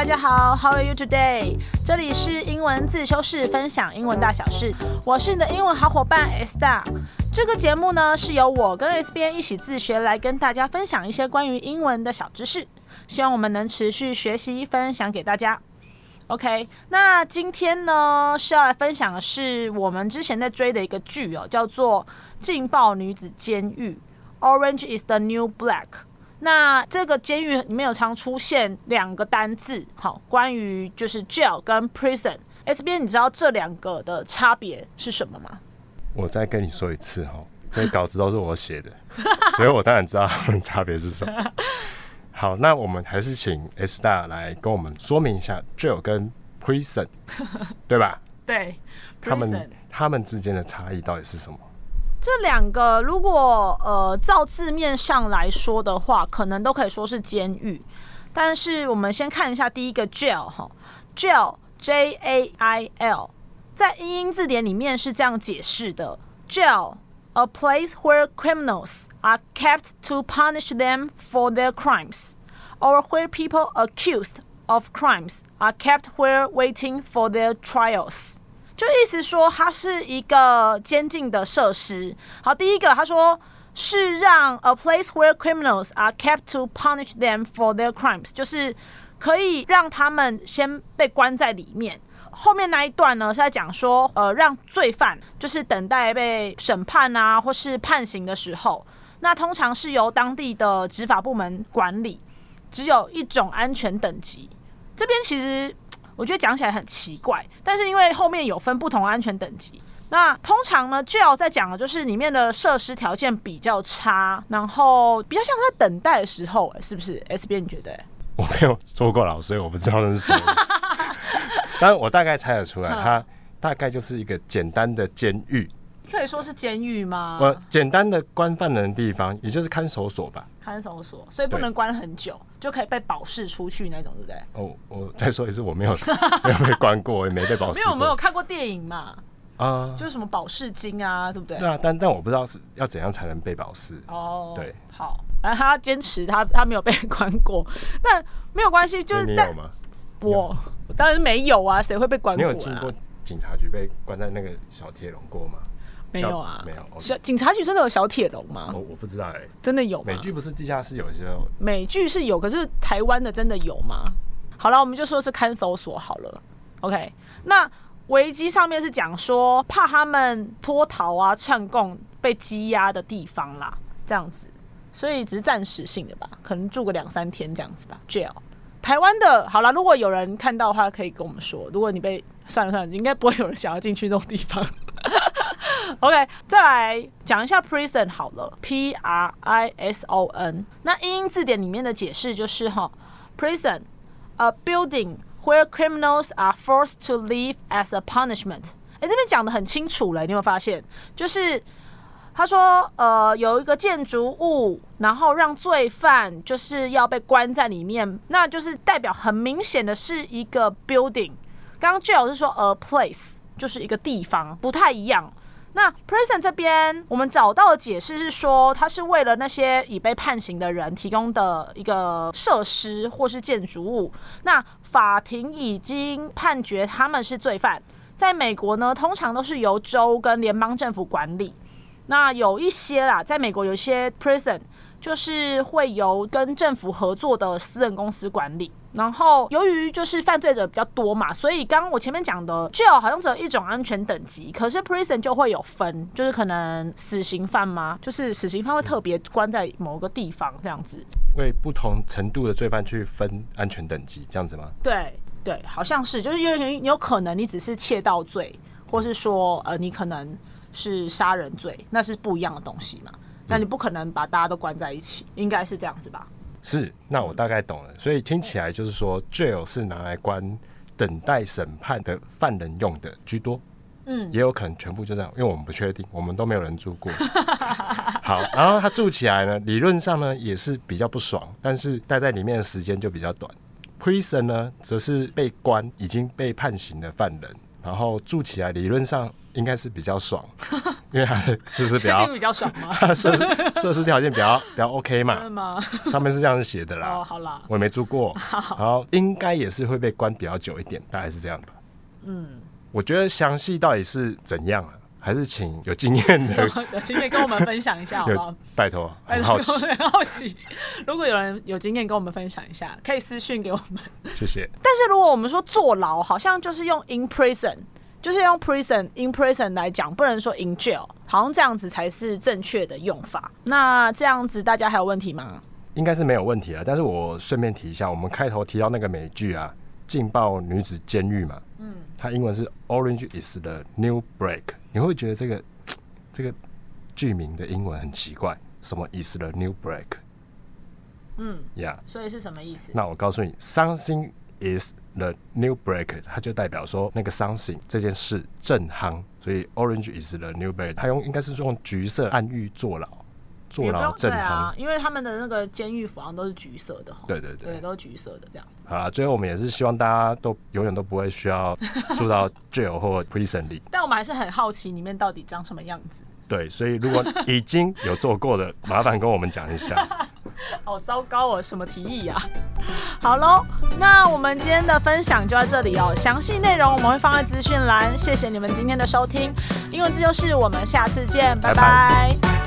大家好，How are you today？这里是英文自修室，分享英文大小事。我是你的英文好伙伴 S 大。这个节目呢，是由我跟 S 边一起自学，来跟大家分享一些关于英文的小知识。希望我们能持续学习，分享给大家。OK，那今天呢是要来分享的是我们之前在追的一个剧哦，叫做《劲爆女子监狱》（Orange is the New Black）。那这个监狱里面有常出现两个单字，好，关于就是 jail 跟 prison。S B，你知道这两个的差别是什么吗？我再跟你说一次哈，这稿子都是我写的，所以我当然知道他们差别是什么。好，那我们还是请 S 大来跟我们说明一下 jail 跟 prison，对吧？对，他们他们之间的差异到底是什么？这两个如果呃照字面上来说的话，可能都可以说是监狱。但是我们先看一下第一个 jail 哈，jail J A I L，在英英字典里面是这样解释的：jail a place where criminals are kept to punish them for their crimes, or where people accused of crimes are kept where waiting for their trials。就意思说它是一个监禁的设施。好，第一个他说是让 a place where criminals are kept to punish them for their crimes，就是可以让他们先被关在里面。后面那一段呢是在讲说，呃，让罪犯就是等待被审判啊，或是判刑的时候，那通常是由当地的执法部门管理，只有一种安全等级。这边其实我觉得讲起来很奇怪，但是因为后面有分不同安全等级，那通常呢就要在讲的就是里面的设施条件比较差，然后比较像在等待的时候，哎，是不是？S B 你觉得？我没有做过牢，所以我不知道那是什么意思。但我大概猜得出来，它大概就是一个简单的监狱，可以说是监狱吗？我简单的关犯人的地方，也就是看守所吧。看守所，所以不能关很久，就可以被保释出去那种，对不对？哦，我再说一次，我没有 没有被关过，也没被保释。因为我，没有看过电影嘛？啊，就是什么保释金啊，对不对？对啊，但但我不知道是要怎样才能被保释。哦，对，好，然后他坚持他他没有被关过，但没有关系，就是你有吗？我我当然没有啊，谁会被关过？你有经过警察局被关在那个小铁笼过吗？没有啊，没有。小警察局真的有小铁笼吗？我我不知道哎，真的有？美剧不是地下室有些？美剧是有，可是台湾的真的有吗？好了，我们就说是看守所好了。OK，那维基上面是讲说怕他们脱逃啊、串供被羁押的地方啦，这样子，所以只是暂时性的吧，可能住个两三天这样子吧。Jail，台湾的，好了，如果有人看到的话，可以跟我们说。如果你被算了算了，应该不会有人想要进去那种地方。OK，再来讲一下 prison 好了，P R I S O N。那英英字典里面的解释就是哈，prison a building where criminals are forced to live as a punishment。哎，这边讲的很清楚了，你有没有发现？就是他说，呃，有一个建筑物，然后让罪犯就是要被关在里面，那就是代表很明显的是一个 building。刚刚 jail 是说 a place，就是一个地方，不太一样。那 prison 这边我们找到的解释是说，它是为了那些已被判刑的人提供的一个设施或是建筑物。那法庭已经判决他们是罪犯，在美国呢，通常都是由州跟联邦政府管理。那有一些啦，在美国有一些 prison 就是会由跟政府合作的私人公司管理。然后由于就是犯罪者比较多嘛，所以刚刚我前面讲的 jail 好像只有一种安全等级，可是 prison 就会有分，就是可能死刑犯吗？就是死刑犯会特别关在某个地方这样子，为不同程度的罪犯去分安全等级，这样子吗？对对，好像是，就是因为你有可能你只是窃盗罪，或是说呃你可能是杀人罪，那是不一样的东西嘛，那你不可能把大家都关在一起，应该是这样子吧？是，那我大概懂了。所以听起来就是说，jail 是拿来关等待审判的犯人用的居多。嗯，也有可能全部就这样，因为我们不确定，我们都没有人住过。好，然后他住起来呢，理论上呢也是比较不爽，但是待在里面的时间就比较短。prison 呢，则是被关已经被判刑的犯人，然后住起来理论上应该是比较爽，因为它的设施比较比较爽吗？设施设施条件比较比较 OK 嘛，吗？上面是这样子写的啦哦，好啦，我也没住过，然后应该也是会被关比较久一点，大概是这样吧。嗯，我觉得详细到底是怎样啊？还是请有经验的 有经验跟我们分享一下好不好？拜托，拜很托好奇，很好奇。如果有人有经验跟我们分享一下，可以私讯给我们。谢谢。但是如果我们说坐牢，好像就是用 in prison，就是用 prison in prison 来讲，不能说 in jail，好像这样子才是正确的用法。那这样子大家还有问题吗？应该是没有问题啊。但是我顺便提一下，我们开头提到那个美剧啊，《劲爆女子监狱》嘛，嗯，它英文是 Orange is the New Break。你会觉得这个这个剧名的英文很奇怪，什么 is the new break？嗯，呀、所以是什么意思？那我告诉你，something is the new break，它就代表说那个 something 这件事正夯，所以 Orange is the new break，它用应该是用橘色暗喻坐牢，坐牢正啊，因为他们的那个监狱服好像都是橘色的哈。对对对对，都是橘色的这样子。好啦，最后我们也是希望大家都永远都不会需要住到 jail 或 prison 里。但我们还是很好奇里面到底长什么样子。对，所以如果已经有做过的，麻烦跟我们讲一下。好糟糕哦，什么提议呀、好喽，那我们今天的分享就到这里哦。详细内容我们会放在资讯栏。谢谢你们今天的收听，英文自由是，我们下次见，拜拜拜拜